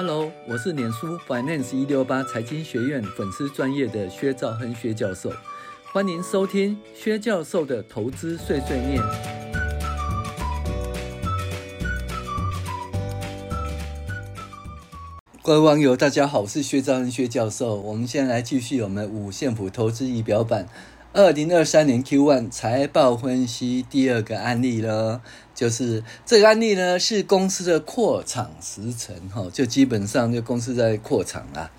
Hello，我是脸书 Finance 一六八财经学院粉丝专业的薛兆亨薛教授，欢迎收听薛教授的投资碎碎念。各位网友，大家好，我是薛兆亨薛教授。我们现在来继续我们五线谱投资仪表板二零二三年 Q1 财报分析第二个案例了。就是这个案例呢，是公司的扩厂时程，哈，就基本上就公司在扩厂啦。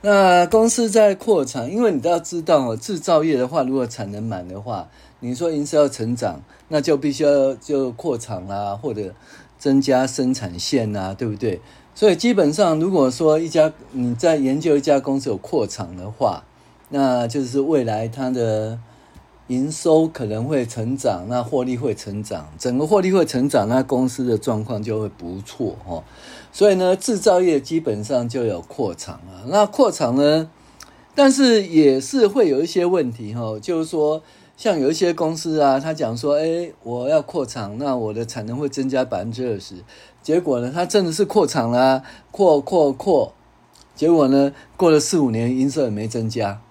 那公司在扩厂，因为你都要知道哦，制造业的话，如果产能满的话，你说营收要成长，那就必须要就扩厂啦，或者增加生产线啊，对不对？所以基本上，如果说一家你在研究一家公司有扩厂的话，那就是未来它的。营收可能会成长，那获利会成长，整个获利会成长，那公司的状况就会不错哦。所以呢，制造业基本上就有扩厂了。那扩厂呢，但是也是会有一些问题哈，就是说，像有一些公司啊，他讲说，哎，我要扩厂，那我的产能会增加百分之二十。结果呢，他真的是扩厂啦，扩扩扩，结果呢，过了四五年，营收也没增加。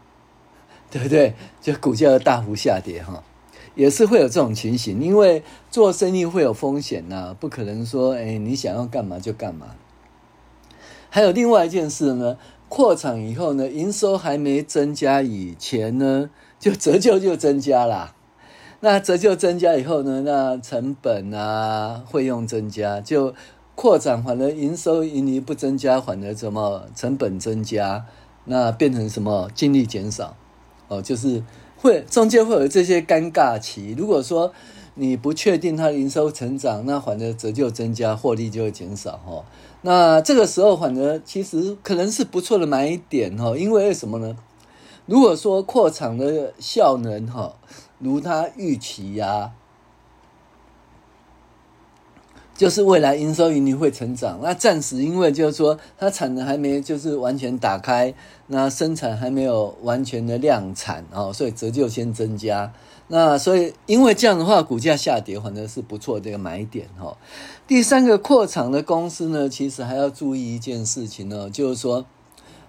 对不对？就股价大幅下跌哈，也是会有这种情形，因为做生意会有风险呐，不可能说哎，你想要干嘛就干嘛。还有另外一件事呢，扩厂以后呢，营收还没增加以前呢，就折旧就增加啦。那折旧增加以后呢，那成本啊、费用增加，就扩展反而营收盈利不增加，反而什么成本增加，那变成什么净利减少。哦，就是会中间会有这些尴尬期。如果说你不确定它营收成长，那反而折旧增加，获利就会减少哈。那这个时候反而其实可能是不错的买点哈，因为为什么呢？如果说扩厂的效能哈，如它预期呀。就是未来营收盈利会成长，那暂时因为就是说它产能还没就是完全打开，那生产还没有完全的量产哦，所以折旧先增加。那所以因为这样的话，股价下跌反正是不错的一个买点哈。第三个扩厂的公司呢，其实还要注意一件事情呢，就是说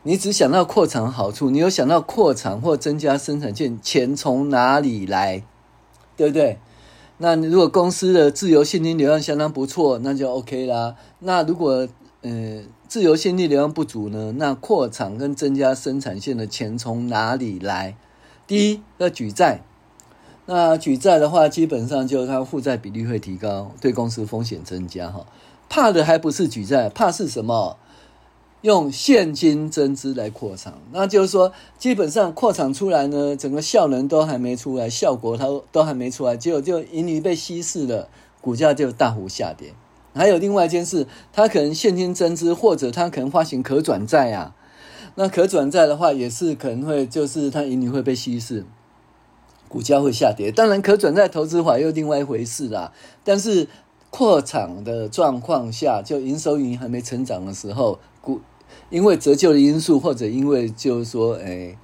你只想到扩厂好处，你有想到扩厂或增加生产线，钱从哪里来，对不对？那如果公司的自由现金流量相当不错，那就 OK 啦。那如果呃自由现金流量不足呢？那扩产跟增加生产线的钱从哪里来？第一要举债，那举债的话，基本上就是它负债比例会提高，对公司风险增加哈。怕的还不是举债，怕是什么？用现金增资来扩厂，那就是说，基本上扩厂出来呢，整个效能都还没出来，效果它都还没出来，结果就盈余被稀释了，股价就大幅下跌。还有另外一件事，它可能现金增资，或者它可能发行可转债啊。那可转债的话，也是可能会就是它盈余会被稀释，股价会下跌。当然，可转债投资法又另外一回事啦。但是扩厂的状况下，就营收盈余还没成长的时候，股因为折旧的因素，或者因为就是说，哎，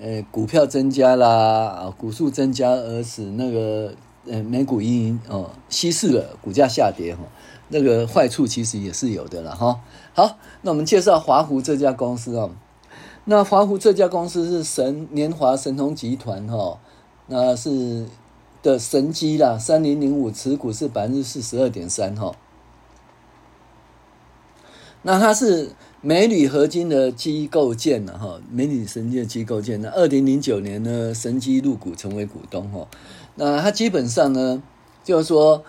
呃，股票增加啦，啊，股数增加而使那个呃每股盈余哦稀释了，股价下跌哈，那个坏处其实也是有的了哈。好，那我们介绍华湖这家公司哦。那华湖这家公司是神年华神通集团哈，那是的神机啦，三零零五持股是百分之四十二点三哈。那它是。美铝合金的机构件呢，哈，美铝神机的机构件。那二零零九年呢，神机入股成为股东，哈。那它基本上呢，就是说，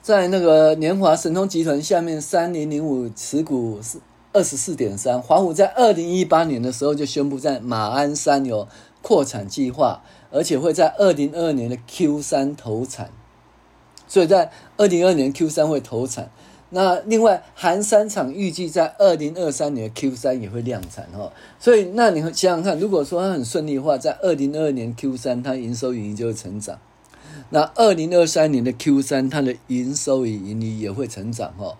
在那个年华神通集团下面，三零零五持股是二十四点三。华湖在二零一八年的时候就宣布在马鞍山有扩产计划，而且会在二零二二年的 Q 三投产，所以在二零二二年 Q 三会投产。那另外，含三厂预计在二零二三年 Q 三也会量产哈，所以那你想想看，如果说它很顺利的话，在二零二二年 Q 三它营收盈利就会成长，那二零二三年的 Q 三它的营收与盈利也会成长哈。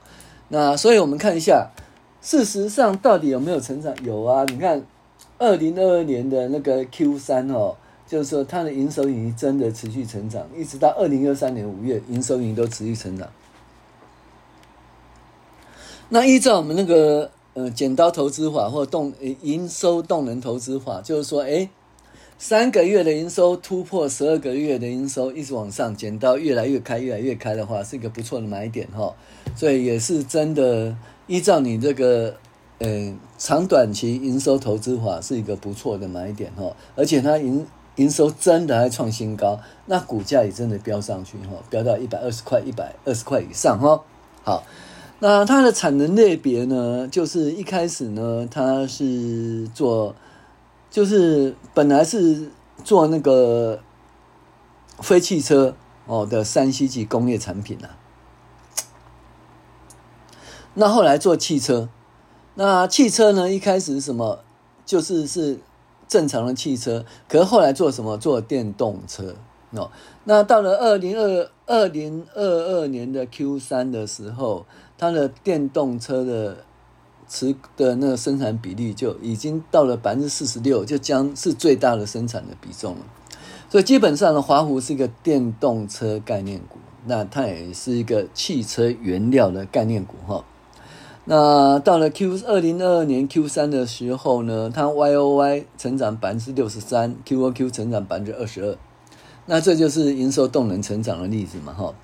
那所以我们看一下，事实上到底有没有成长？有啊，你看二零二二年的那个 Q 三哦，就是说它的营收盈利真的持续成长，一直到二零二三年五月，营收盈利都持续成长。那依照我们那个呃剪刀投资法或动营收动能投资法，就是说，诶三个月的营收突破十二个月的营收，一直往上，剪刀越来越开，越来越开的话，是一个不错的买点哈。所以也是真的依照你这个呃长短期营收投资法，是一个不错的买点哈。而且它营营收真的还创新高，那股价也真的飙上去哈，飙到一百二十块、一百二十块以上哈。好，那它的产能类别呢，就是一开始呢，它是做，就是本来是做那个非汽车哦的三 C 级工业产品啊。那后来做汽车，那汽车呢，一开始是什么？就是是。正常的汽车，可是后来做什么？做电动车哦。那到了二零二二零二二年的 Q 三的时候，它的电动车的持的那个生产比例就已经到了百分之四十六，就将是最大的生产的比重了。所以基本上呢，华湖是一个电动车概念股，那它也是一个汽车原料的概念股哈。那到了 Q 二零二二年 Q 三的时候呢，它 Y O Y 成长百分之六十三，Q O Q 成长百分之二十二，那这就是营收动能成长的例子嘛，哈。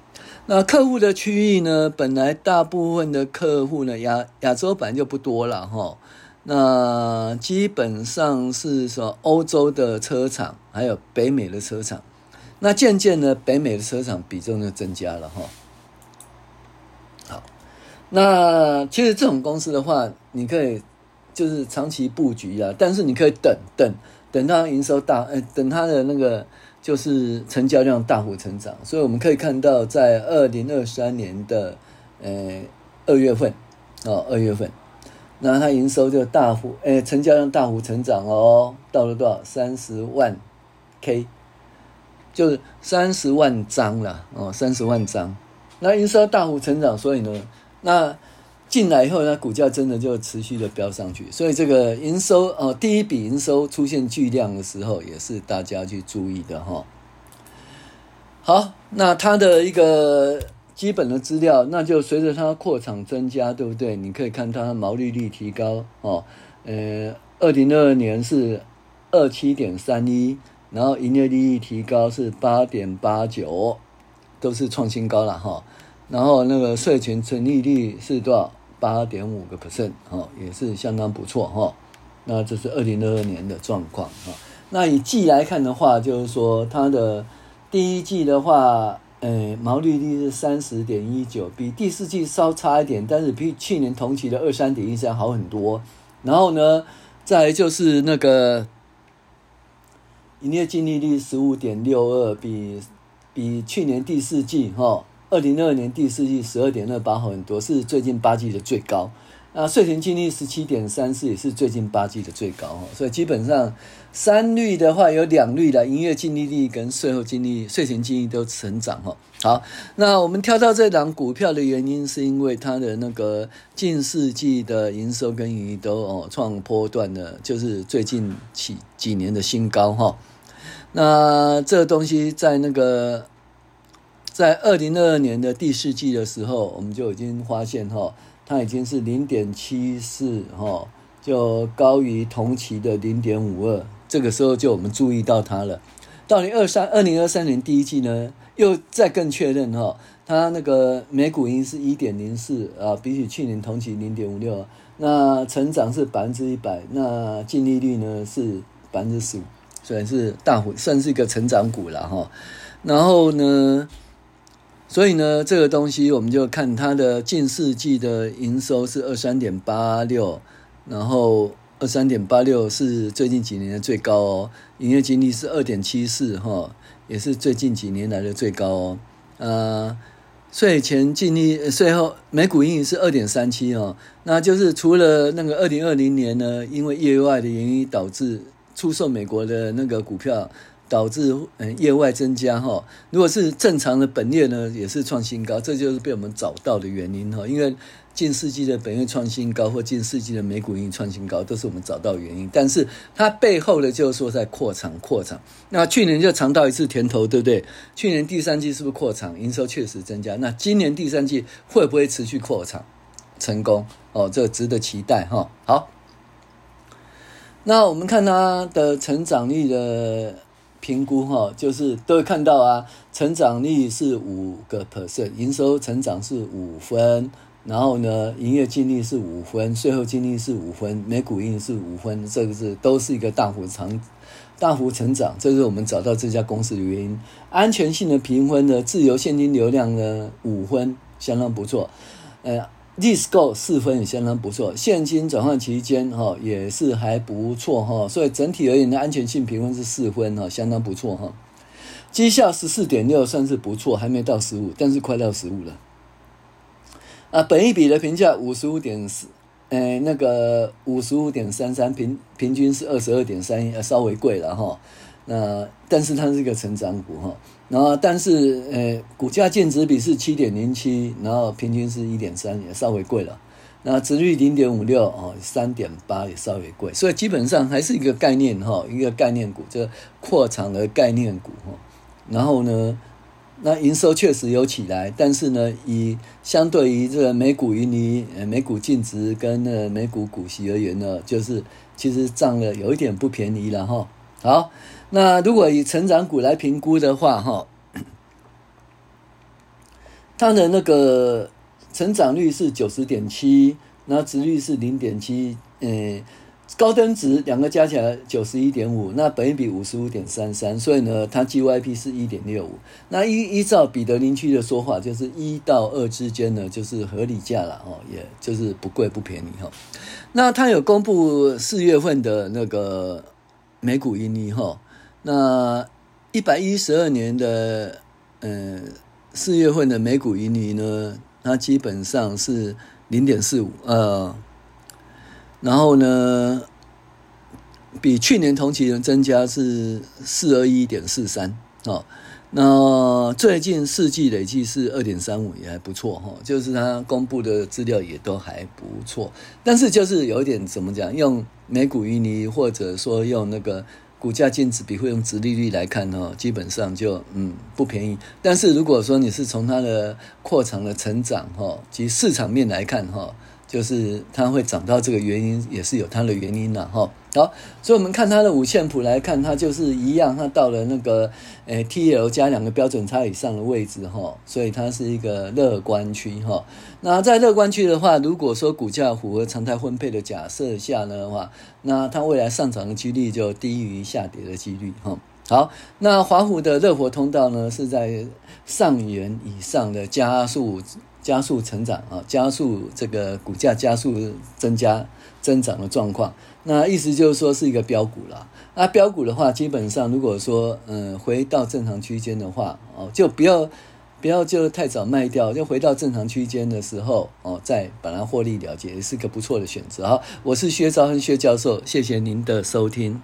那客户的区域呢，本来大部分的客户呢，亚亚洲本来就不多了，哈。那基本上是说欧洲的车厂，还有北美的车厂。那渐渐呢，北美的车厂比重就增加了，哈。好那其实这种公司的话，你可以就是长期布局啊，但是你可以等等等它营收大，呃，等它的那个就是成交量大幅成长。所以我们可以看到，在二零二三年的呃二月份哦，二月份，那它营收就大幅，呃，成交量大幅成长哦，到了多少？三十万 K，就是三十万张了哦，三十万张。那营收大幅成长，所以呢？那进来以后呢，股价真的就持续的飙上去，所以这个营收哦，第一笔营收出现巨量的时候，也是大家去注意的哈。好，那它的一个基本的资料，那就随着它扩厂增加，对不对？你可以看它毛利率提高哦，呃，二零二二年是二七点三一，然后营业利益提高是八点八九，都是创新高了哈。然后那个税前纯利率是多少？八点五个 percent，哈，也是相当不错哈。那这是二零二二年的状况哈。那以季来看的话，就是说它的第一季的话，呃，毛利率是三十点一九，比第四季稍差一点，但是比去年同期的二三点一三好很多。然后呢，再就是那个营业净利率十五点六二，比比去年第四季哈。二零二二年第四季十二点二八好很多，是最近八季的最高。那税前净利十七点三四也是最近八季的最高哈。所以基本上三率的话有两率的营业净利率跟税后净利、税前净利都成长哈。好，那我们挑到这档股票的原因是因为它的那个近四季的营收跟盈利都哦创波段的，就是最近几几年的新高哈。那这个东西在那个。在二零二二年的第四季的时候，我们就已经发现哈，它已经是零点七四哈，就高于同期的零点五二。这个时候就我们注意到它了。到零二三二零二三年第一季呢，又再更确认哈，它那个每股盈是一点零四啊，比起去年同期零点五六，那成长是百分之一百，那净利率呢是百分之十五，虽然是大幅算是一个成长股了哈。然后呢？所以呢，这个东西我们就看它的近四季的营收是二三点八六，然后二三点八六是最近几年的最高哦。营业净利是二点七四哈，也是最近几年来的最高哦。呃，税前净利税后每股盈余是二点三七哦，那就是除了那个二零二零年呢，因为业外的原因导致出售美国的那个股票。导致嗯业外增加哈，如果是正常的本业呢，也是创新高，这就是被我们找到的原因哈。因为近世纪的本业创新高或近世纪的美股盈创新高，都是我们找到的原因。但是它背后的就是说在扩厂扩厂。那去年就尝到一次甜头，对不对？去年第三季是不是扩厂营收确实增加？那今年第三季会不会持续扩厂？成功哦，这值得期待哈。好，那我们看它的成长率的评估哈，就是都会看到啊，成长率是五个 percent，营收成长是五分。然后呢，营业净利是五分，税后净利是五分，每股盈是五分，这个是都是一个大幅长、大幅成长，这是我们找到这家公司的原因。安全性的评分呢，自由现金流量呢五分，相当不错。呃，DISCO 四分也相当不错，现金转换期间哈、也是还不错哈、所以整体而言的安全性评分是四分哈、相当不错哈。绩效十四点六算是不错，还没到十五，但是快到十五了。啊，本一笔的评价五十五点四，诶，那个五十五点三三，平平均是二十二点三一，稍微贵了哈。那但是它是一个成长股哈，然后但是呃，股价净值比是七点零七，然后平均是一点三，也稍微贵了。那值率零点五六哦，三点八也稍微贵，所以基本上还是一个概念哈，一个概念股，这扩产的概念股哈。然后呢？那营收确实有起来，但是呢，以相对于这个每股盈利、每股净值跟那每股股息而言呢，就是其实涨了有一点不便宜了哈。好，那如果以成长股来评估的话哈，它的那个成长率是九十点七，那值率是零点七，嗯。高登值两个加起来九十一点五，那本益比五十五点三三，所以呢，它 GYP 是一点六五。那依依照彼得林区的说法，就是一到二之间呢，就是合理价了哦，也就是不贵不便宜哈。那它有公布四月份的那个每股盈利哈，那一百一十二年的呃四月份的每股盈利呢，它基本上是零点四五呃。然后呢，比去年同期的增加是四二一点四三哦。那最近四季累计是二点三五，也还不错哈。就是它公布的资料也都还不错，但是就是有一点怎么讲，用每股盈利或者说用那个股价净值比会用值利率来看哈，基本上就嗯不便宜。但是如果说你是从它的扩长的成长哈及市场面来看哈。就是它会涨到这个原因，也是有它的原因的哈。好，所以我们看它的五线谱来看，它就是一样，它到了那个诶 TL 加两个标准差以上的位置哈，所以它是一个乐观区哈。那在乐观区的话，如果说股价符合常态分配的假设下呢的话，那它未来上涨的几率就低于下跌的几率哈。好，那华湖的热活通道呢是在上元以上的加速。加速成长啊，加速这个股价加速增加增长的状况，那意思就是说是一个标股了。那标股的话，基本上如果说嗯回到正常区间的话，哦就不要不要就太早卖掉，就回到正常区间的时候哦再把它获利了结，也是个不错的选择。啊，我是薛兆亨薛教授，谢谢您的收听。